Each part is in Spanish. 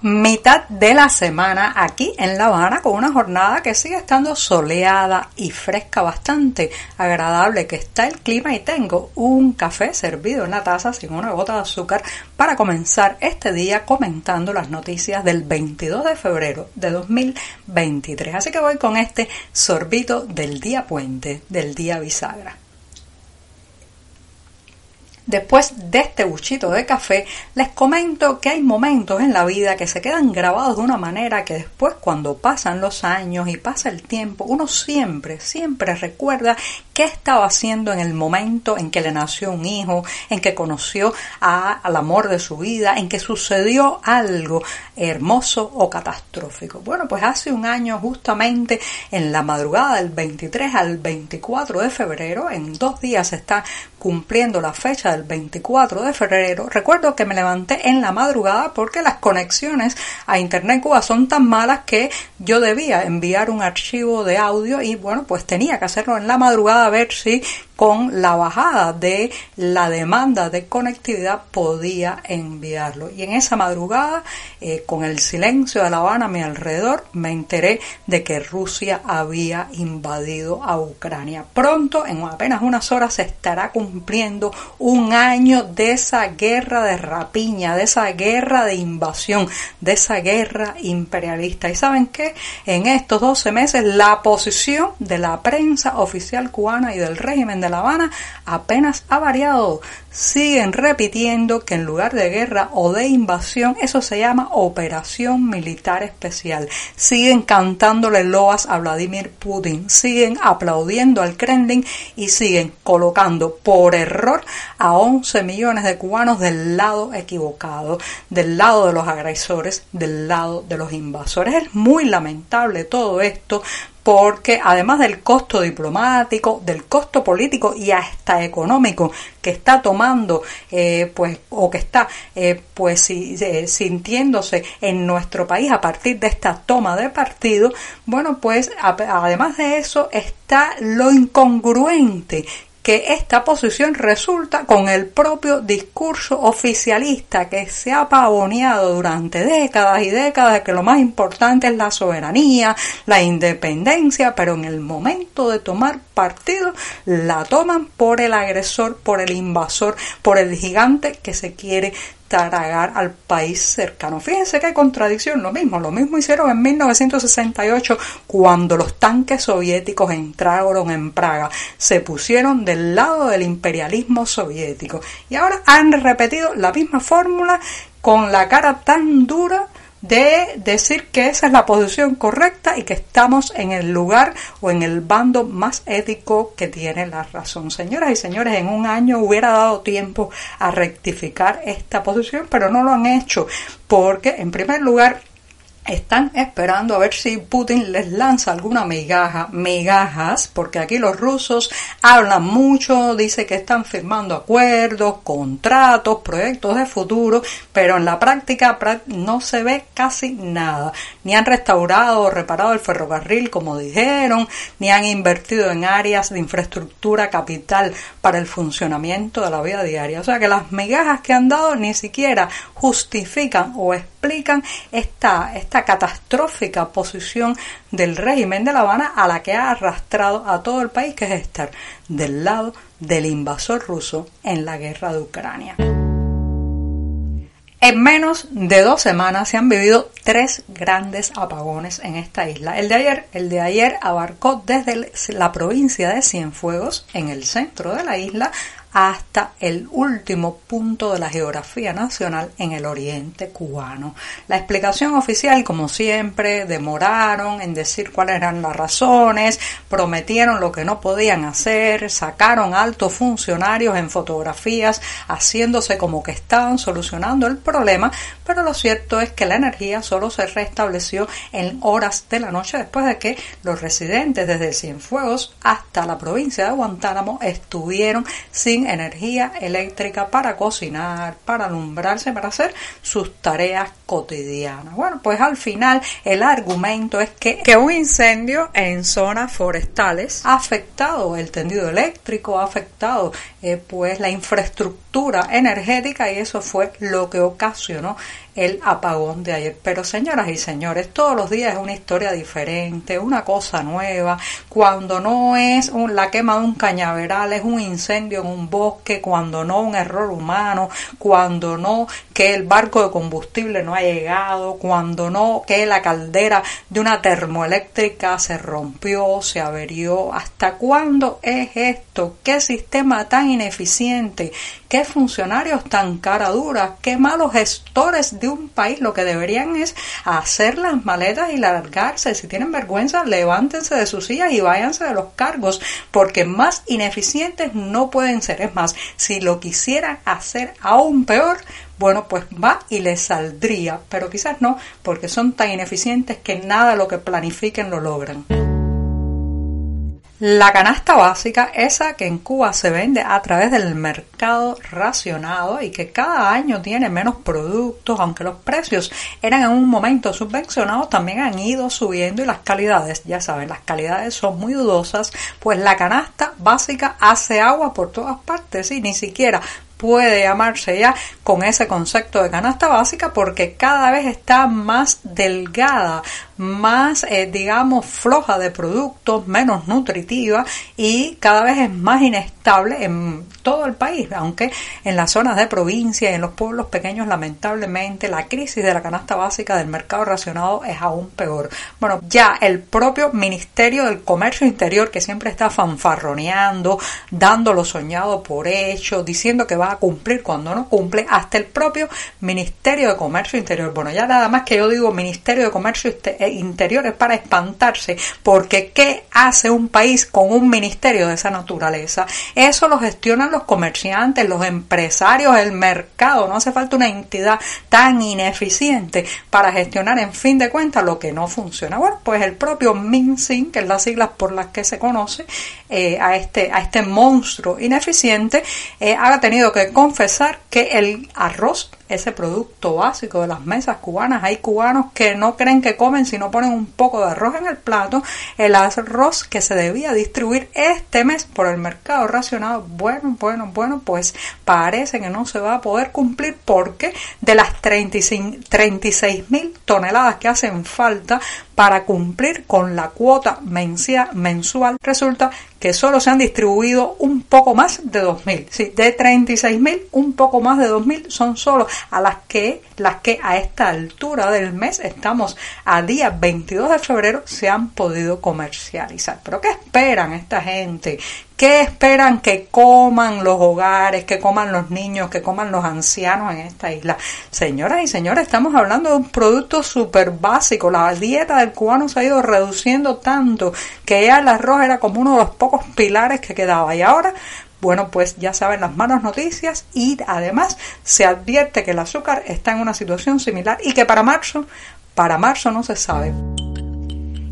Mitad de la semana aquí en La Habana con una jornada que sigue estando soleada y fresca, bastante agradable que está el clima y tengo un café servido en la taza sin una gota de azúcar para comenzar este día comentando las noticias del 22 de febrero de 2023. Así que voy con este sorbito del día puente, del día bisagra. Después de este buchito de café, les comento que hay momentos en la vida que se quedan grabados de una manera que después cuando pasan los años y pasa el tiempo, uno siempre, siempre recuerda qué estaba haciendo en el momento en que le nació un hijo, en que conoció al amor de su vida, en que sucedió algo hermoso o catastrófico. Bueno, pues hace un año justamente en la madrugada del 23 al 24 de febrero, en dos días se está cumpliendo la fecha del 24 de febrero, recuerdo que me levanté en la madrugada porque las conexiones a Internet Cuba son tan malas que yo debía enviar un archivo de audio y bueno, pues tenía que hacerlo en la madrugada a ver si con la bajada de la demanda de conectividad podía enviarlo. Y en esa madrugada, eh, con el silencio de La Habana a mi alrededor, me enteré de que Rusia había invadido a Ucrania. Pronto, en apenas unas horas, se estará cumpliendo un año de esa guerra de rapiña, de esa guerra de invasión, de esa guerra imperialista. ¿Y saben qué? En estos 12 meses, la posición de la prensa oficial cubana y del régimen de la Habana apenas ha variado. Siguen repitiendo que en lugar de guerra o de invasión, eso se llama operación militar especial. Siguen cantándole loas a Vladimir Putin, siguen aplaudiendo al Kremlin y siguen colocando por error a 11 millones de cubanos del lado equivocado, del lado de los agresores, del lado de los invasores. Es muy lamentable todo esto porque además del costo diplomático, del costo político y hasta económico que está tomando, eh, pues, o que está, eh, pues, eh, sintiéndose en nuestro país a partir de esta toma de partido, bueno, pues, además de eso está lo incongruente que esta posición resulta con el propio discurso oficialista que se ha pavoneado durante décadas y décadas de que lo más importante es la soberanía, la independencia, pero en el momento de tomar partido la toman por el agresor, por el invasor, por el gigante que se quiere tragar al país cercano. Fíjense qué contradicción, lo mismo, lo mismo hicieron en 1968 cuando los tanques soviéticos entraron en Praga, se pusieron del lado del imperialismo soviético y ahora han repetido la misma fórmula con la cara tan dura de decir que esa es la posición correcta y que estamos en el lugar o en el bando más ético que tiene la razón. Señoras y señores, en un año hubiera dado tiempo a rectificar esta posición, pero no lo han hecho porque, en primer lugar, están esperando a ver si Putin les lanza alguna migaja, migajas, porque aquí los rusos hablan mucho, dice que están firmando acuerdos, contratos, proyectos de futuro, pero en la práctica no se ve casi nada. Ni han restaurado o reparado el ferrocarril como dijeron, ni han invertido en áreas de infraestructura capital para el funcionamiento de la vida diaria. O sea que las migajas que han dado ni siquiera justifican o explican esta, esta catastrófica posición del régimen de La Habana a la que ha arrastrado a todo el país, que es estar del lado del invasor ruso en la guerra de Ucrania. En menos de dos semanas se han vivido tres grandes apagones en esta isla. El de ayer, el de ayer abarcó desde la provincia de Cienfuegos, en el centro de la isla, hasta el último punto de la geografía nacional en el oriente cubano. La explicación oficial, como siempre, demoraron en decir cuáles eran las razones, prometieron lo que no podían hacer, sacaron altos funcionarios en fotografías haciéndose como que estaban solucionando el problema, pero lo cierto es que la energía solo se restableció en horas de la noche después de que los residentes desde Cienfuegos hasta la provincia de Guantánamo estuvieron sin energía eléctrica para cocinar, para alumbrarse, para hacer sus tareas cotidianas. Bueno, pues al final el argumento es que, que un incendio en zonas forestales ha afectado el tendido eléctrico, ha afectado eh, pues la infraestructura energética y eso fue lo que ocasionó el apagón de ayer. Pero señoras y señores, todos los días es una historia diferente, una cosa nueva. Cuando no es la quema de un cañaveral, es un incendio en un bosque, cuando no un error humano, cuando no que el barco de combustible no ha llegado, cuando no que la caldera de una termoeléctrica se rompió, se averió. ¿Hasta cuándo es esto? ¿Qué sistema tan ineficiente? ¿Qué funcionarios tan cara duras? ¿Qué malos gestores de un país lo que deberían es hacer las maletas y largarse. Si tienen vergüenza, levántense de sus sillas y váyanse de los cargos, porque más ineficientes no pueden ser. Es más, si lo quisieran hacer aún peor, bueno, pues va y les saldría, pero quizás no, porque son tan ineficientes que nada lo que planifiquen lo logran. La canasta básica, esa que en Cuba se vende a través del mercado racionado y que cada año tiene menos productos, aunque los precios eran en un momento subvencionados, también han ido subiendo y las calidades, ya saben, las calidades son muy dudosas, pues la canasta básica hace agua por todas partes y ni siquiera puede llamarse ya con ese concepto de canasta básica porque cada vez está más delgada, más, eh, digamos, floja de productos, menos nutritiva y cada vez es más inestable en todo el país, aunque en las zonas de provincia y en los pueblos pequeños, lamentablemente, la crisis de la canasta básica del mercado racionado es aún peor. Bueno, ya el propio Ministerio del Comercio Interior, que siempre está fanfarroneando, dando lo soñado por hecho, diciendo que va a cumplir cuando no cumple, hasta el propio Ministerio de Comercio Interior. Bueno, ya nada más que yo digo Ministerio de Comercio Interior interiores para espantarse, porque ¿qué hace un país con un ministerio de esa naturaleza? Eso lo gestionan los comerciantes, los empresarios, el mercado, no hace falta una entidad tan ineficiente para gestionar en fin de cuentas lo que no funciona. Bueno, pues el propio MinSyn, que es las siglas por las que se conoce eh, a, este, a este monstruo ineficiente, eh, ha tenido que confesar que el arroz ese producto básico de las mesas cubanas. Hay cubanos que no creen que comen si no ponen un poco de arroz en el plato. El arroz que se debía distribuir este mes por el mercado racionado, bueno, bueno, bueno, pues parece que no se va a poder cumplir porque de las 36 mil toneladas que hacen falta para cumplir con la cuota mensual, resulta que solo se han distribuido un poco más de 2.000. Sí, de 36.000, un poco más de 2.000 son solo a las que, las que a esta altura del mes, estamos a día 22 de febrero, se han podido comercializar. ¿Pero qué esperan esta gente? ¿Qué esperan que coman los hogares, que coman los niños, que coman los ancianos en esta isla? Señoras y señores, estamos hablando de un producto súper básico. La dieta del cubano se ha ido reduciendo tanto que ya el arroz era como uno de los pocos pilares que quedaba. Y ahora bueno, pues ya saben las malas noticias y además se advierte que el azúcar está en una situación similar y que para marzo, para marzo no se sabe.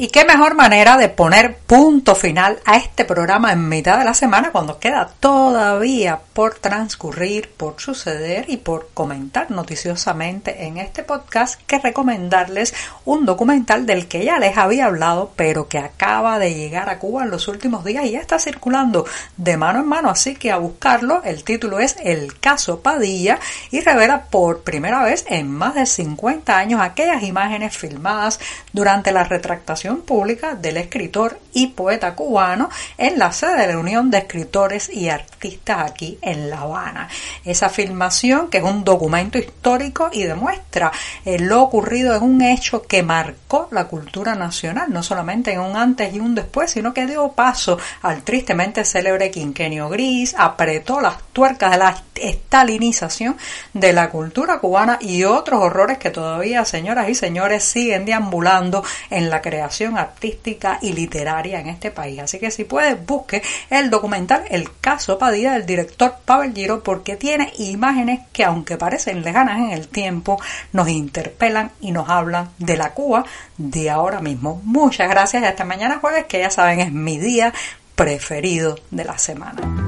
Y qué mejor manera de poner punto final a este programa en mitad de la semana cuando queda todavía por transcurrir, por suceder y por comentar noticiosamente en este podcast que recomendarles un documental del que ya les había hablado pero que acaba de llegar a Cuba en los últimos días y ya está circulando de mano en mano así que a buscarlo. El título es El caso Padilla y revela por primera vez en más de 50 años aquellas imágenes filmadas durante la retractación pública del escritor y poeta cubano en la sede de la Unión de Escritores y Artistas aquí en La Habana. Esa filmación, que es un documento histórico y demuestra eh, lo ocurrido en un hecho que marcó la cultura nacional, no solamente en un antes y un después, sino que dio paso al tristemente célebre quinquenio gris, apretó las tuercas de la estalinización de la cultura cubana y otros horrores que todavía, señoras y señores, siguen deambulando en la artística y literaria en este país. Así que si puedes, busque el documental El caso Padilla del director Pavel Giro porque tiene imágenes que aunque parecen lejanas en el tiempo, nos interpelan y nos hablan de la Cuba de ahora mismo. Muchas gracias y hasta mañana jueves que ya saben es mi día preferido de la semana.